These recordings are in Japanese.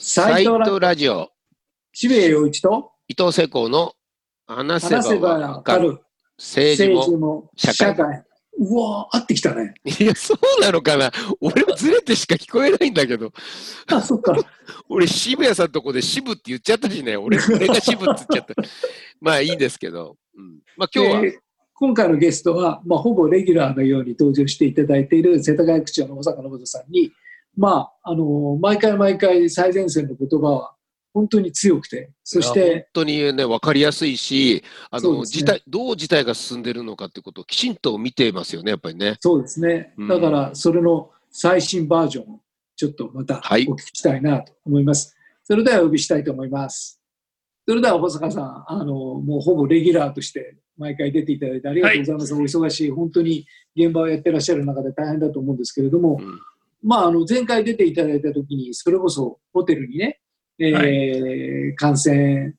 斎藤ラジオ、渋谷陽一と伊藤聖光の話せばわかる政治も。も社会。うわー合ってきたね。いや、そうなのかな俺はずれてしか聞こえないんだけど、あ、そっか。俺渋谷さんとこで渋って言っちゃったしね、俺俺が渋って言っちゃった。まあいいんですけど、うん、まあ今日は、えー今回のゲストは、まあ、ほぼレギュラーのように登場していただいている世田谷区長の小坂信人さんに、まあ、あの毎回毎回最前線の言葉は本当に強くて、そしいや本て、当にね、わかりやすいし、あの、ね事態、どう事態が進んでるのかってことをきちんと見てますよね、やっぱりね。そうですねうん。だから、それの最新バージョンをちょっとまたはいお聞きしたいなと思います。それではお呼びしたいと思います。それでは保坂さん、あのもうほぼレギュラーとして毎回出ていただいてありがとうございます。お忙しい、本当に現場をやってらっしゃる中で大変だと思うんですけれども、うんまあ、あの前回出ていただいたときに、それこそホテルにね、えー感染、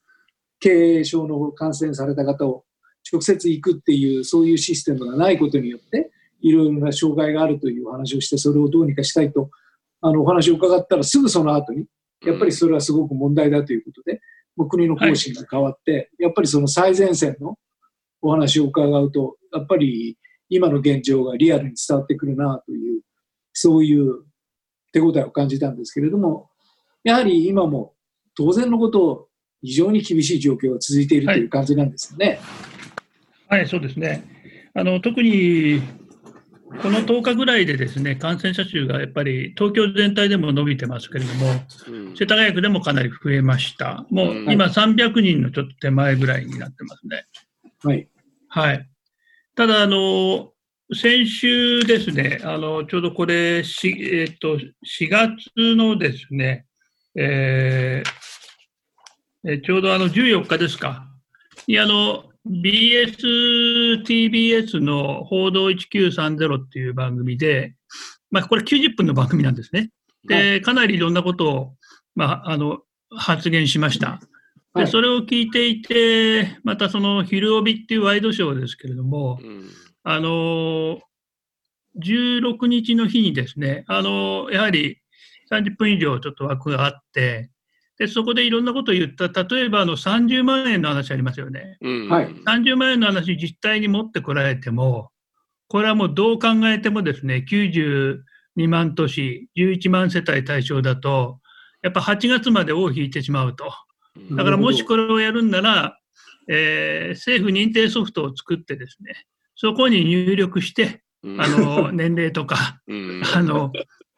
軽症の感染された方を直接行くっていう、そういうシステムがないことによって、いろいろな障害があるというお話をして、それをどうにかしたいと、あのお話を伺ったら、すぐその後に、やっぱりそれはすごく問題だということで、もう国の方針が変わって、やっぱりその最前線のお話を伺うと、やっぱり今の現状がリアルに伝わってくるなとい。う、そういう手応えを感じたんですけれども、やはり今も当然のこと、非常に厳しい状況が続いているという感じなんですよね。はい、そうですね。あの特にこの10日ぐらいでですね感染者数がやっぱり東京全体でも伸びてますけれども、うん世田谷区でもかなり増えました。もううん今、300人のちょっと手前ぐらいになってますね。はい。はい、ただあの、先週ですね、あのちょうどこれ、しえっと4月のですね、えーえちょうどあの14日ですか、にあの BS、TBS の報道1930っていう番組で、まあ、これ90分の番組なんですね。で、かなりいろんなことを、まあ、あの発言しました。はい。でそれを聞いていて、またその昼帯っていうワイドショーですけれども、うんあの16日の日にですね、あのやはり30分以上ちょっと枠があって、でそこでいろんなことを言った、例えばあの30万円の話ありますよね。うんはい30万円の話、実態に持ってこられても、これはもうどう考えてもですね、92万都市、11万世帯対象だと、やっぱ8月まで尾を引いてしまうと。だからもしこれをやるんなら、えー政府認定ソフトを作ってですね、そこに入力して、うん。あの 年齢とか、うん。あの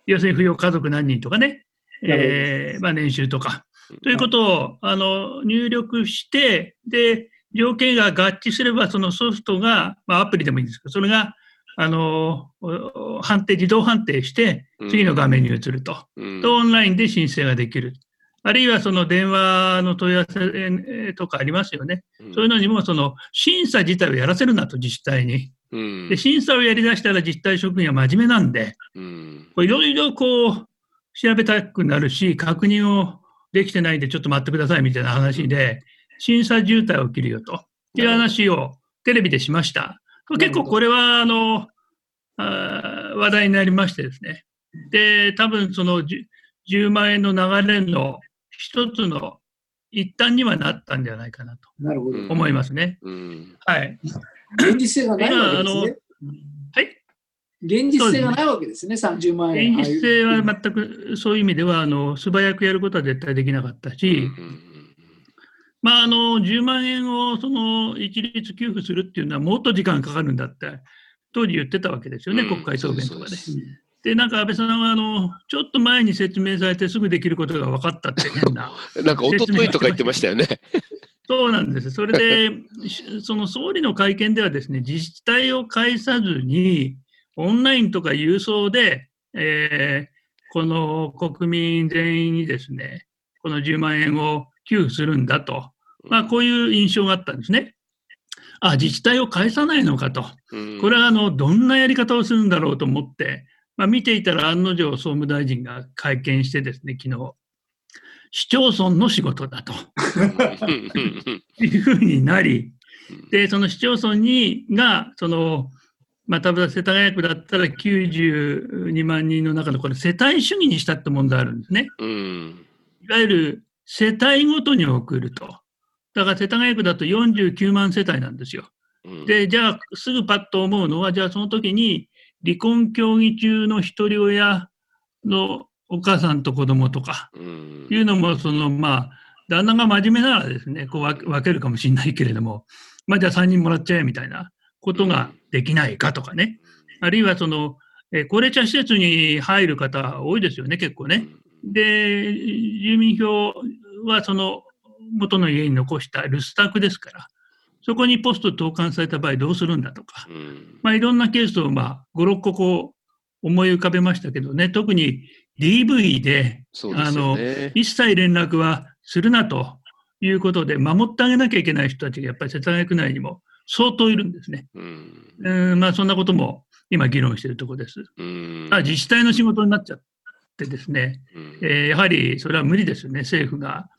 要するに扶養家族何人とかね、えーまあ、年収とか、ということをあの入力して、で、条件が合致すれば、そのソフトが、まあ、アプリでもいいんですけど、それがあのお判定、自動判定して、次の画面に移ると。うん。とオンラインで申請ができる。あるいはその電話の問い合わせえーとかありますよね。そういうのにもその審査自体をやらせるなと、自治体に。うんで、審査をやりだしたら自治体職員は真面目なんで、うんいろいろこう調べたくなるし、確認をできてないんでちょっと待ってくださいみたいな話で、審査渋滞起きるよという話をテレビでしました。結構これはあのあー話題になりましてですね。で、多分その 10, 10万円の流れの一つの一端にはなったんじゃないかなとなるほど。うん思いますね。うんはい。現実性がないわけですね。はい？現実性がないわけですね、30万円。現実性は全くそういう意味ではあの素早くやることは絶対できなかったし、まあ、あの10万円をその一律給付するっていうのはもっと時間かかるんだって当時言ってたわけですよね、うん国会答弁とかで。そうで、なんか安倍さんはあのちょっと前に説明されてすぐできることが分かったって 変な。なんか一昨日とか言ってましたよね。そうなんです。それで、し その総理の会見ではですね、自治体を介さずに、オンラインとか郵送で、えーこの国民全員にですね、この10万円を給付するんだと、まあ、こういう印象があったんですね。あ、自治体を介さないのかと。うんこれはあのどんなやり方をするんだろうと思って、まあ、見ていたら案の定総務大臣が会見してですね、昨日、市町村の仕事だと。いうふうになり、で、その市町村にが、その、まあ、例えば世田谷区だったら92万人の中のこれ世帯主義にしたって問題あるんですね。うんいわゆる世帯ごとに送ると。だから世田谷区だと49万世帯なんですよ。うん、で、じゃあすぐパッと思うのは、じゃあその時に離婚協議中の一人親のお母さんと子供とかうんいうのも、そのまあ、旦那が真面目ならですね、こう分けるかもしれないけれども、まあじゃあ3人もらっちゃえみたいなことができないかとかね。あるいはその、えー高齢者施設に入る方多いですよね、結構ね。で、住民票はその元の家に残した留守宅ですから、そこにポスト投函された場合どうするんだとか、うん。まあ、いろんなケースを、まあ、5、6個こう思い浮かべましたけどね、特に DV でそうですよね。一切連絡はするなということで、守ってあげなきゃいけない人たちがやっぱり世田谷区内にも相当いるんですね。うん。うんまあ、そんなことも今議論しているところです。うん。ただ自治体の仕事になっちゃってですね、うん。えーやはりそれは無理ですよね、政府が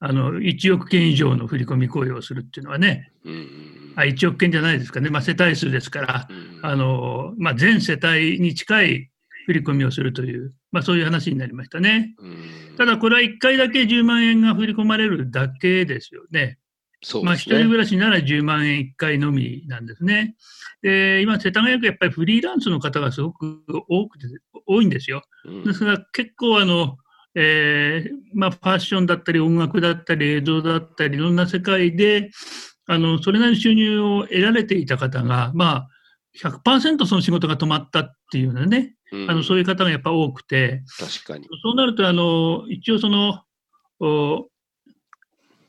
あの1億件以上の振り込み行為をするっていうのはね、うんあ1億件じゃないですかね、まあ、世帯数ですから、うんあのまあ、全世帯に近い振り込みをするという、まあ、そういう話になりましたね。うんただ、これは1回だけ10万円が振り込まれるだけですよね。まあ、そうですね。一人暮らしなら10万円1回のみなんですね。で、今、世田谷区やっぱりフリーランスの方がすごく多くて、多いんですよ。うんですが、結構あの、えーまあ、ファッションだったり、音楽だったり、映像だったり、いろんな世界で、あの、それなりの収入を得られていた方が、まあ、100%その仕事が止まったっていうのね、あの、そういう方がやっぱ多くて、確かに。そうなると、あの、一応その、お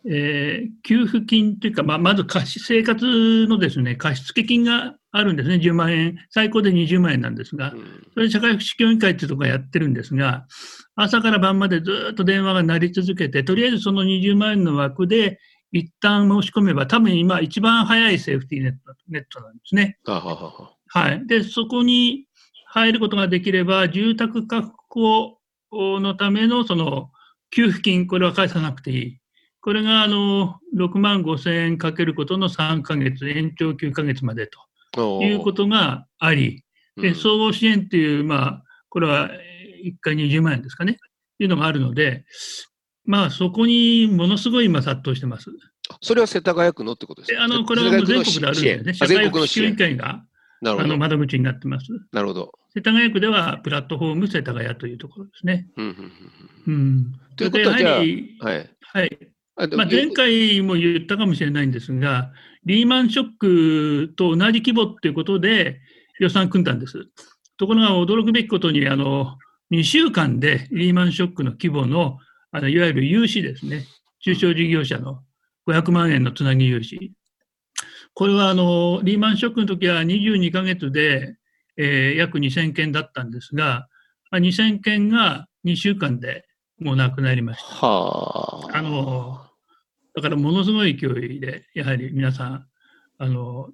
えー給付金というか、まあ、まず貸し生活のですね、貸付金があるんですね、10万円、最高で20万円なんですがう、んそれで社会福祉協議会っていうところがやってるんですが、朝から晩までずっと電話が鳴り続けて、とりあえずその20万円の枠で、一旦申し込めば、多分今一番早いセーフティーネットネットなんですね。はははははい。で、そこに入ることができれば、住宅確保のためのその給付金、これは返さなくていい。これがあの6万5千円かけることの3ヶ月、延長9ヶ月までということがあり、で、総合支援っていう、まあ、これは1回20万円ですかね、いうのがあるので、まあ、そこにものすごい今殺到してます。それは世田谷区のってことですか？であの、これはもう全国であるんですね。社会福祉協議国の支援。会がなるほど。あの窓口になってます。なるほど。世田谷区ではプラットフォーム世田谷というところですね。うんうんうんうん。ということはやはりうんはい。はい。まあ、前回も言ったかもしれないんですが、リーマンショックと同じ規模ということで予算組んだんです。ところが驚くべきことに、あの、2週間でリーマンショックの規模の、あのいわゆる融資ですね。中小事業者の500万円のつなぎ融資。これはあの、リーマンショックの時は22ヶ月で、えー約2000件だったんですが、まあ、2000件が2週間でもうなくなりました。はあ。あの、だからものすごい勢いで、やはり皆さん、あの、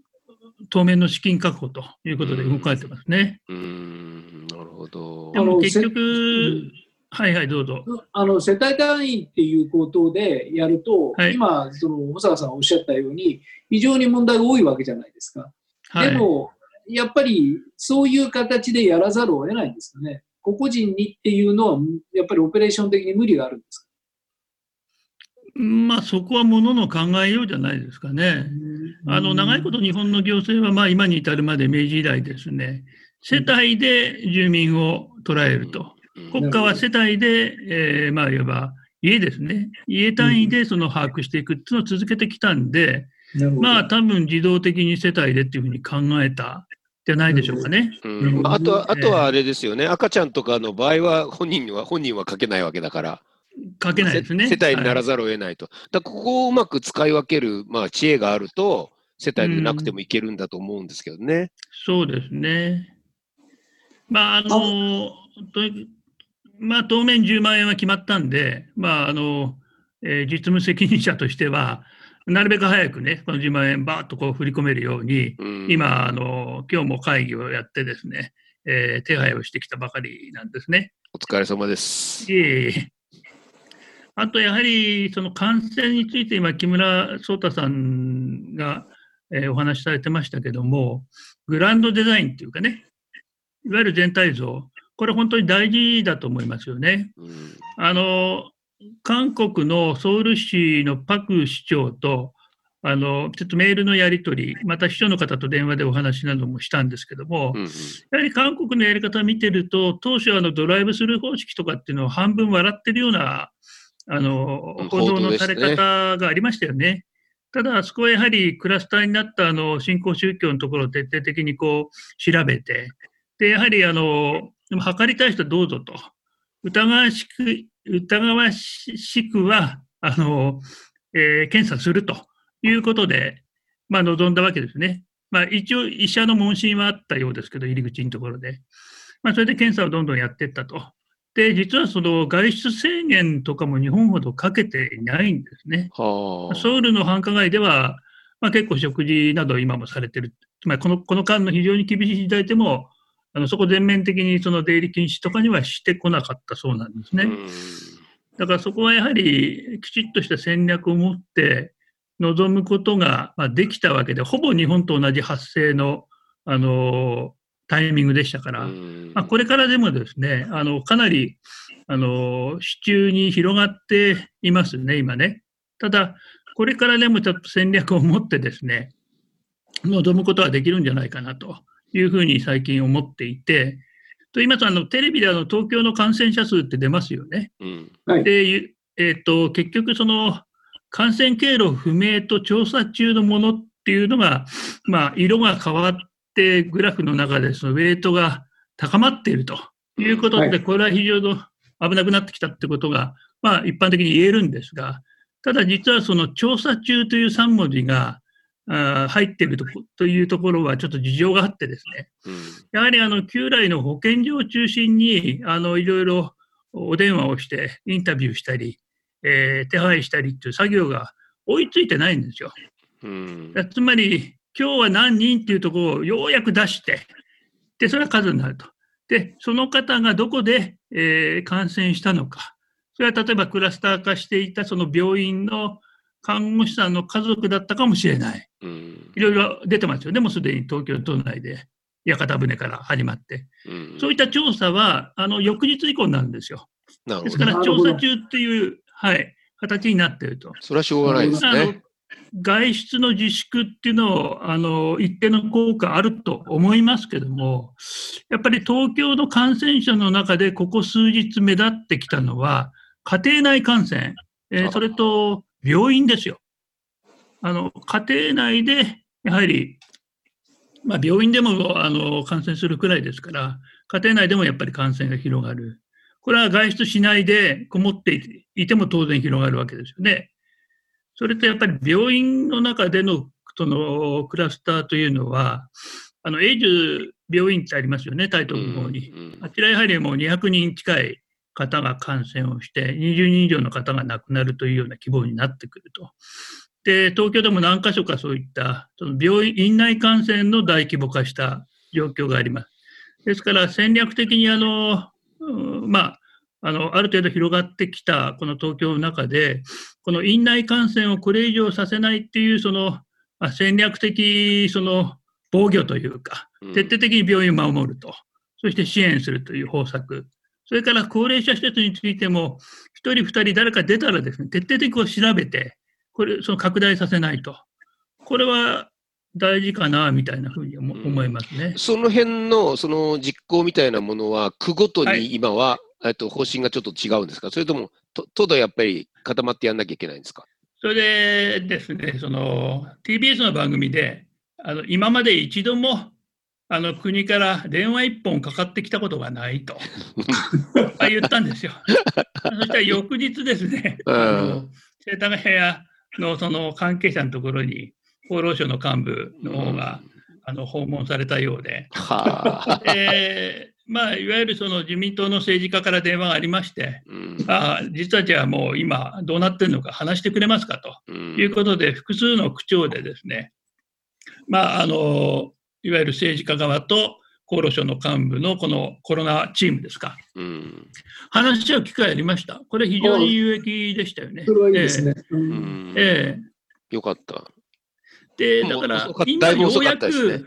当面の資金確保ということで動かれてますね。うーん、なるほどで。あのも結せ局、はいはい、どうぞ。あの世帯単位っていうことでやると、はい今、その保坂さんがおっしゃったように、非常に問題が多いわけじゃないですか。はい。でも、やっぱりそういう形でやらざるを得ないんですかね。個々人にっていうのは、やっぱりオペレーション的に無理があるんですか？まあそこはものの考えようじゃないですかね。あの長いこと日本の行政はまあ今に至るまで明治以来ですね、世帯で住民を捉えると。うん。国家は世帯で、えーまあいわば家ですね、家単位でその把握していくっていうのを続けてきたんで、まあ多分自動的に世帯でっていうふうに考えたじゃないでしょうかね。うんまああとは、あとはあれですよね、赤ちゃんとかの場合は本人には、本人は書けないわけだから、書けないですね。せ世帯にならず、ざるを得ないと。だここをうまく使い分ける、まあ、知恵があると、世帯でなくてもいけるんだと思うんですけどね。そうですね。まああのとまあ当面10万円は決まったんで、まああのえー実務責任者としては、なるべく早くね、この10万円ばーっとこう振り込めるように、うん今、あの、今日も会議をやってですね、えー手配をしてきたばかりなんですね。お疲れ様です。いえいえ。あと、やはり、その感染について今、木村壮太さんが、えーお話しされてましたけども、グランドデザインっていうかね、いわゆる全体像、これ本当に大事だと思いますよね。うんあの、韓国のソウル市のパク市長と、あのちょっとメールのやり取り、また秘書の方と電話でお話などもしたんですけども、うんうんやはり韓国のやり方を見てると、当初あのドライブスルー方式とかっていうのを半分笑ってるようなあのうん報道のされ方がありましたよね。ただ、あそこはやはりクラスターになったあの新興宗教のところを徹底的にこう調べて、でやはりあのでも測りたい人はどうぞと、疑わしく疑わしくはあの、えー検査するということで、まあ、望んだわけですね。まあ、一応、医者の問診はあったようですけど、入り口のところで。まあ、それで検査をどんどんやっていったと。で、実はその外出制限とかも日本ほどかけていないんですね。はあ。ソウルの繁華街では、まあ、結構食事など今もされてる。つまりこのこの間の非常に厳しい時代でも、あのそこ全面的にその出入り禁止とかにはしてこなかったそうなんですね。うんだからそこはやはりきちっとした戦略を持って臨むことがまあできたわけで、ほぼ日本と同じ発生の、あのタイミングでしたから、うんまあ、これからでもですね、あのかなりあの市中に広がっていますね、今ね。ただ、これからでもちょっと戦略を持ってですね、臨むことはできるんじゃないかなというふうに最近思っていて、と言いますとあのテレビであの東京の感染者数って出ますよね。うんはい。で、ゆえー、と結局、その感染経路不明と調査中のものっていうのが、まあ、色が変わって、グラフの中でそのウェイトが高まっているということで、はいこれは非常に危なくなってきたってことが、まあ、一般的に言えるんですが、ただ実はその調査中という3文字があー入っているとこというところはちょっと事情があってですね、うんやはりあの旧来の保健所を中心にあのいろいろお電話をしてインタビューしたり、えー手配したりっていう作業が追いついてないんですよ。うんだつまり今日は何人っていうところをようやく出してでそれは数になると。でその方がどこで、えー感染したのかそれは例えばクラスター化していたその病院の看護師さんの家族だったかもしれない。うんいろいろ出てますよね。もうすでに東京都内で屋形船から始まって。うんそういった調査は、あの、翌日以降になるんですよ。ですから、調査中っていう、はい、形になっていると。それはしょうがないですね。外出の自粛っていうのを、あの、一定の効果あると思いますけども、やっぱり東京の感染者の中で、ここ数日目立ってきたのは、家庭内感染、えーあそれと病院ですよ。あの、家庭内で、やはり、まあ、病院でもあの感染するくらいですから、家庭内でもやっぱり感染が広がる。これは外出しないでこもっていても当然広がるわけですよね。それとやっぱり病院の中でのそのクラスターというのは、あの、エイズ病院ってありますよね、台東区の方に。うんあちらやはりもう200人近い方が感染をして、20人以上の方が亡くなるというような規模になってくると。で、東京でも何箇所かそういったその病院院内感染の大規模化した状況があります。ですから戦略的にあの、うんまあ、あのある程度広がってきたこの東京の中で、この院内感染をこれ以上させないっていうその、まあ、戦略的その防御というか、うん徹底的に病院を守ると、そして支援するという方策、それから高齢者施設についても、1人、2人、誰か出たらですね、徹底的にこう調べて、これ、その拡大させないと。これは大事かな、みたいなふうに思いますね。その辺のその実行みたいなものは、区ごとはいに今は、えっと方針がちょっと違うんですか、それとも、と都度やっぱり固まってやんなきゃいけないんですか？それでですね、その TBS の番組で、あの今まで一度もあの国から電話一本かかってきたことがないと。あ言ったんですよ。そしたら翌日ですね、世田谷のその関係者のところに厚労省の幹部の方が、あの訪問されたようで、まあ、いわゆるその自民党の政治家から電話がありまして、うん。あ実はじゃあもう今どうなってるのか話してくれますかと。いうことで、複数の区長でですね、まあ、あのいわゆる政治家側と厚労省の幹部のこのコロナチームですか、うん。話し合う機会ありました。これ、非常に有益でしたよね。それはいいですね。えええ。よかった。えで、だから今ようやく、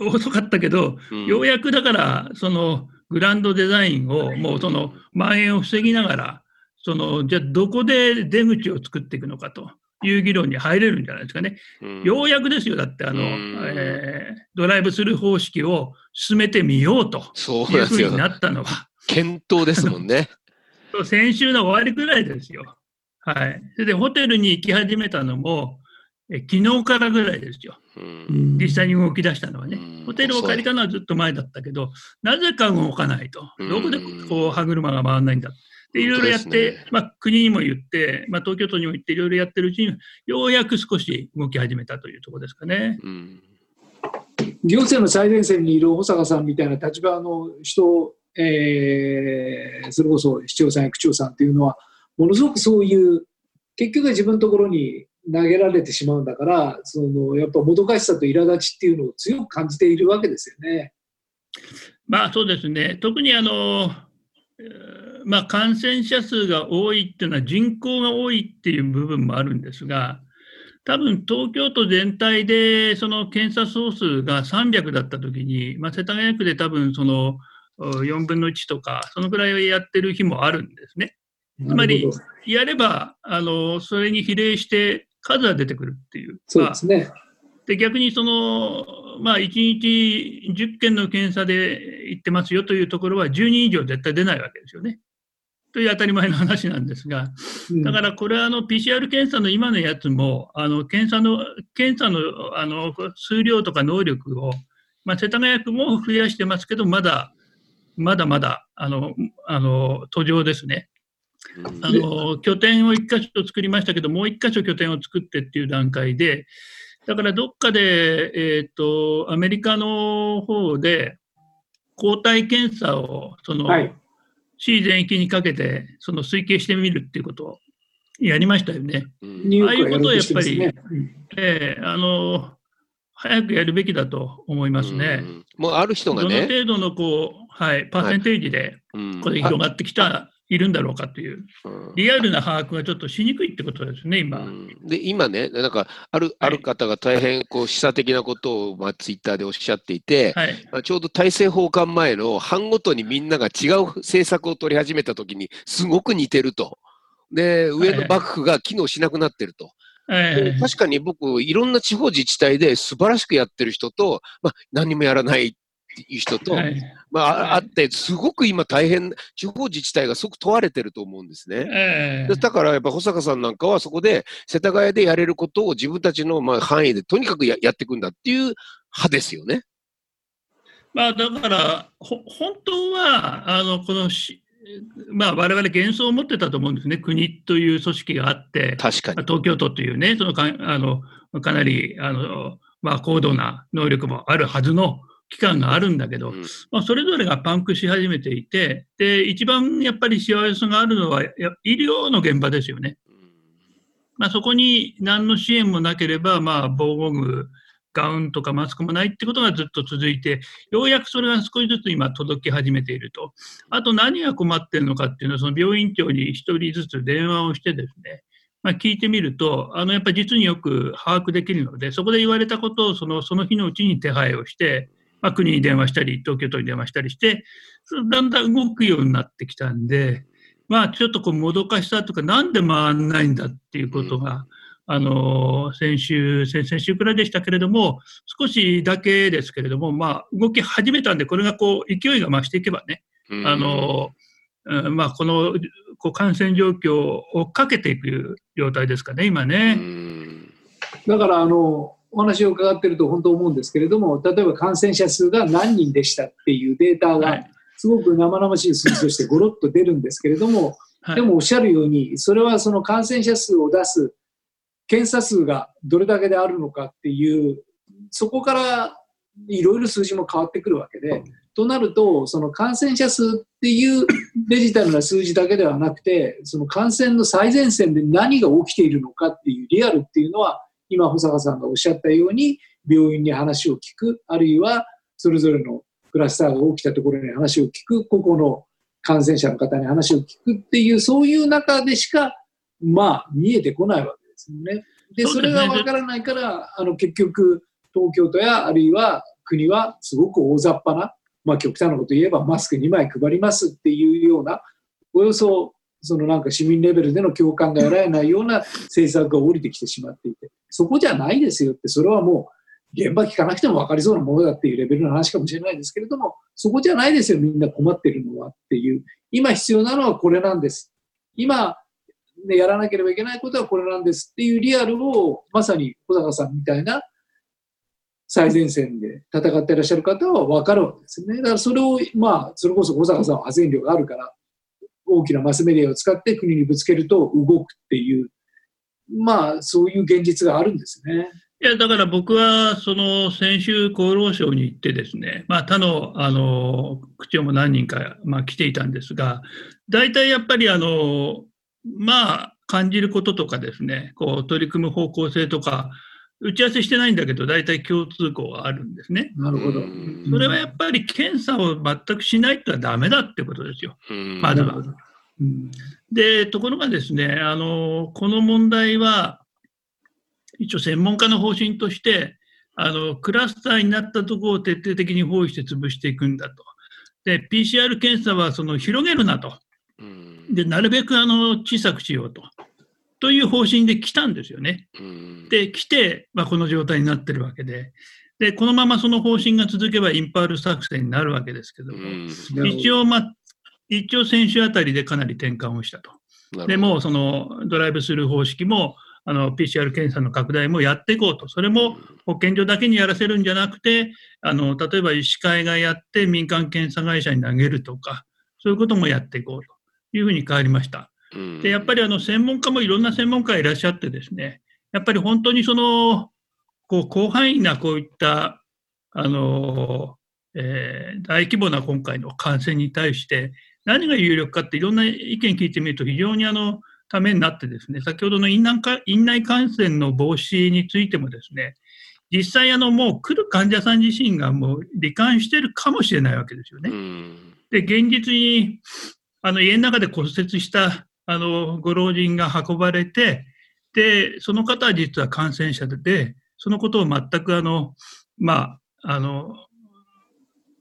遅かったけど、うん。ようやくだから、そのグランドデザインをもうその蔓延を防ぎながらそのじゃあどこで出口を作っていくのかという議論に入れるんじゃないですかね。うんようやくですよ、だってあの、うんえードライブスルー方式を進めてみようとそういうなんですよ。ふうになったのは、検討ですもんね。先週の終わりぐらいですよ。はい。それでホテルに行き始めたのも、え昨日からぐらいですよ。うん実際に動き出したのはねうん。ホテルを借りたのはずっと前だったけど、なぜか動かないと。うんどこでこう歯車が回らないんだ。で、いろいろやって、ねまあ国にも言って、まあ東京都にも言って、いろいろやってるうちに、ようやく少し動き始めたというところですかね。うん行政の最前線にいる保坂さんみたいな立場の人、えーそれこそ市長さんや区長さんっていうのは、ものすごくそういう、結局は自分のところに投げられてしまうんだから、そのやっぱもどかしさと苛立ちっていうのを強く感じているわけですよね。まあそうですね、特にあの、えーまあ、感染者数が多いっていうのは人口が多いっていう部分もあるんですが、多分東京都全体でその検査総数が300だったときに、まあ、世田谷区で多分そのお4分の1とか、そのくらいをやってる日もあるんですね。つまりやれば、あのそれに比例して数は出てくるっていう。そうですね。で逆にその、まあ、1日10件の検査で行ってますよというところは10人以上絶対出ないわけですよね。という当たり前の話なんですが、うん。だからこれはあの PCR 検査の今のやつも、あの検査の検査のあの数量とか能力を、まあ、世田谷区も増やしてますけど、まだまだまだあのあの途上ですね。あの拠点を1箇所作りましたけど、もう1箇所拠点を作ってっていう段階で、だからどっかで、えー、とアメリカの方で抗体検査をその、はい市全域にかけてその推計してみるっていうことをやりましたよね。うんニューヨークはやろうとしてますね。ええあの早くやるべきだと思いますね。うんもうある人がどのね、程度のこう、はい、パーセンテージでうんこれ広がってきた、いるんだろうかという、うん。リアルな把握がちょっとしにくいってことですね、今。うん。で今ね、なんかあるある方が大変こう示唆的なことを、まあ、ツイッターでおっしゃっていて、はい、まあちょうど大政奉還前の班ごとにみんなが違う政策を取り始めたときに、すごく似てると。で、上の幕府が機能しなくなってると。ええ確かに僕、いろんな地方自治体で素晴らしくやってる人と、まあ、何もやらないいう人と、はいまあ、あはいあって、すごく今大変、地方自治体がすごく問われてると思うんですね。ええでだからやっぱ保坂さんなんかはそこで世田谷でやれることを自分たちのまあ範囲でとにかくややっていくんだっていう派ですよね。まあ、だから、ほ本当は、あのこのし、まあ、我々幻想を持ってたと思うんですね、国という組織があって、確かに。東京都というね、そのかあのかなりあの、まあ、高度な能力もあるはずの機関があるんだけど、うんまあ、それぞれがパンクし始めていて、で一番やっぱり幸せがあるのはや医療の現場ですよね。まあ、そこに何の支援もなければ、まあ、防護具、ガウンとかマスクもないってことがずっと続いて、ようやくそれが少しずつ今届き始めていると。あと何が困っているのかっていうのは、その病院長に1人ずつ電話をしてですね、まあ、聞いてみると、あのやっぱり実によく把握できるので、そこで言われたことをそのその日のうちに手配をして、まあ、国に電話したり、東京都に電話したりして、そだんだん動くようになってきたんで、まあ、ちょっとこうもどかしさとか、なんで回らないんだっていうことが、あの先週、先々週くらいでしたけれども、少しだけですけれども、まあ、動き始めたんで、これがこう勢いが増していけばね、うん。あのうんまあ、このこう感染状況を追っかけていく状態ですかね、今うね。ん。だからあのお話を伺ってると本当思うんですけれども、例えば感染者数が何人でしたっていうデータがはい。すごく生々しい数字としてごろっと出るんですけれども、はい。でもおっしゃるように、それはその感染者数を出す検査数がどれだけであるのかっていう、そこからいろいろ数字も変わってくるわけで、となると、その感染者数っていう デジタルな数字だけではなくて、その感染の最前線で何が起きているのかっていうリアルっていうのは、今、保坂さんがおっしゃったように、病院に話を聞く、あるいはそれぞれのクラスターが起きたところに話を聞く、個々の感染者の方に話を聞くっていう、そういう中でしか、まあ、見えてこないわけですよね。で、それがわからないから、あの、結局、東京都やあるいは国はすごく大雑把な、まあ、極端なこと言えばマスク2枚配りますっていうような、およそそのなんか市民レベルでの共感が得られないような政策が降りてきてしまっていて、そこじゃないですよって、それはもう現場聞かなくても分かりそうなものだっていうレベルの話かもしれないですけれども、そこじゃないですよ、みんな困ってるのはっていう。今必要なのはこれなんです。今、ね、やらなければいけないことはこれなんですっていうリアルを、まさに小坂さんみたいな最前線で戦っていらっしゃる方は分かるわけですね。だからそれを、まあ、それこそ小坂さんは発言量があるから、大きなマスメディアを使って国にぶつけると動くっていう、まあ、そういう現実があるんですね。いや、だから僕は、その、先週厚労省に行ってですね、まあ、他の、あの、区長も何人か、まあ、来ていたんですが、大体やっぱり、あの、まあ、感じることとかですね、こう、取り組む方向性とか、打ち合わせしてないんだけど、大体共通項があるんですね。なるほど。それはやっぱり検査を全くしないとはだめだってことですよ。まだは。で、ところがですね、あの、この問題は、一応専門家の方針として、あの、クラスターになったところを徹底的に包囲して潰していくんだと。で、PCR 検査はその広げるなと。で、なるべくあの小さくしようと。という方針で来たんですよね。で、来て、まあ、この状態になってるわけで。で、このままその方針が続けばインパール作戦になるわけですけども、一応、まあ、一応先週あたりでかなり転換をしたと。でも、そのドライブスルー方式も、あの PCR 検査の拡大もやっていこうと、それも保健所だけにやらせるんじゃなくて、あの例えば医師会がやって民間検査会社に投げるとか、そういうこともやっていこうというふうに変わりました。でやっぱりあの専門家もいろんな専門家いらっしゃってですね、やっぱり本当にそのこう広範囲なこういったあの、えー、大規模な今回の感染に対して何が有力かっていろんな意見聞いてみると非常にあのためになってですね、先ほどの院内院内感染の防止についてもですね、実際あのもう来る患者さん自身がもう罹患しているかもしれないわけですよね。で、現実にあの家の中で骨折したあのご老人が運ばれて、で、その方は実は感染者で、そのことを全くあの、まあ、あの、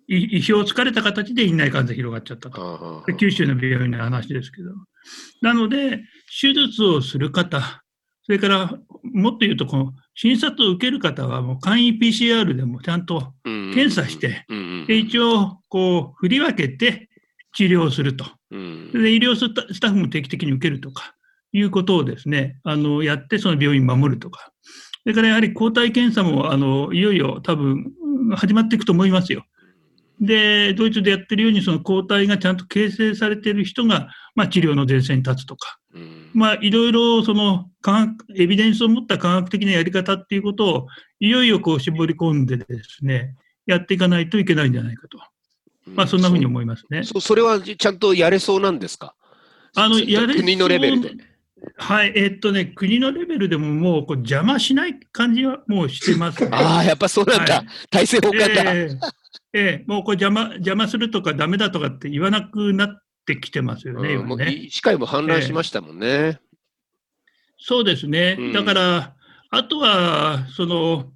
意表をつかれた形で院内感染広がっちゃったと。九州の病院の話ですけど。なので、手術をする方、それからもっと言うと、この診察を受ける方は、もう簡易 PCR でもちゃんと検査して、で一応、こう、振り分けて治療すると。で医療スタッフも定期的に受けるとか、いうことをですね、あの、やってその病院守るとか。それからやはり抗体検査も、あの、いよいよ多分始まっていくと思いますよ。で、ドイツでやってるように、その抗体がちゃんと形成されている人が、まあ、治療の前線に立つとか、うん、まあ、いろいろその科学、エビデンスを持った科学的なやり方っていうことを、いよいよこう絞り込んでですね、やっていかないといけないんじゃないかと。まあ、そんなふうに思いますね。そそれはちゃんとやれそうなんですか？あの、やれ国のレベルで。はい、えー、っとね、国のレベルでももうこう邪魔しない感じはもうしてます、ね、ああ、やっぱそうなんだ。はい、体制法官だ。えーええ、もうこれ邪魔邪魔するとかダメだとかって言わなくなってきてますよね、うん、今ね。医師会も反乱しましたもんね。えー、そうですね。うん、だから、あとは、その、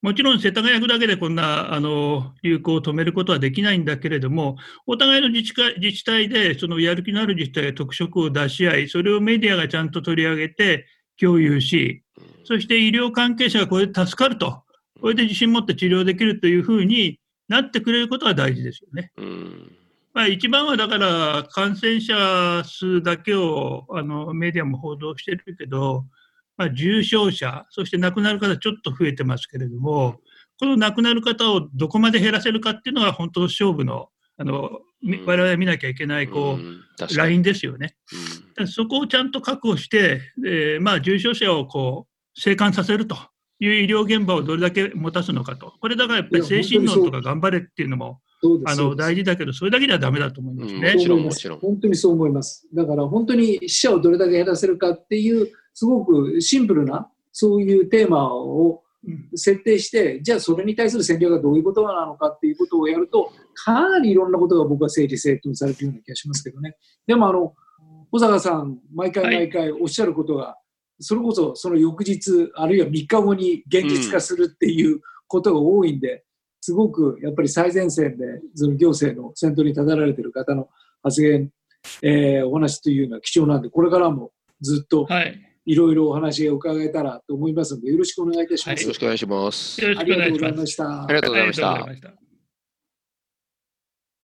もちろん世田谷区だけでこんなあの流行を止めることはできないんだけれども、お互いの自治会自治体でそのやる気のある自治体が特色を出し合い、それをメディアがちゃんと取り上げて共有し、そして医療関係者がこれで助かると、これで自信持って治療できるというふうになってくれることは大事ですよね。うんまあ、一番はだから感染者数だけをあのメディアも報道してるけど、まあ、重症者、そして亡くなる方ちょっと増えてますけれども、この亡くなる方をどこまで減らせるかっていうのは本当の勝負のあの、我々見なきゃいけないこう、ラインですよね。そこをちゃんと確保して、えー、まあ、重症者をこう生還させるという医療現場をどれだけ持たすのかと、これだからやっぱり精神論とか頑張れっていうのもあの大事だけど、それだけではだめだと思いますね。もちろん、もちろん。本当にそう思います。だから本当に死者をどれだけ減らせるかっていう、すごくシンプルな、そういうテーマを設定して、じゃあそれに対する戦略がどういうことなのかっていうことをやると、かなりいろんなことが僕は整理整頓されているような気がしますけどね。でもあの、小坂さん、毎回毎回おっしゃることが、はいそれこそその翌日、あるいは3日後に現実化するっていうことが多いんで、すごくやっぱり最前線で、その行政の先頭に立たられている方の発言、えーお話というのは貴重なんで、これからもずっとはい。いろいろお話を伺えたらと思いますので、よろしくお願いいたします。はいよろしくお願いします。ありがとうございましたありがとうございました。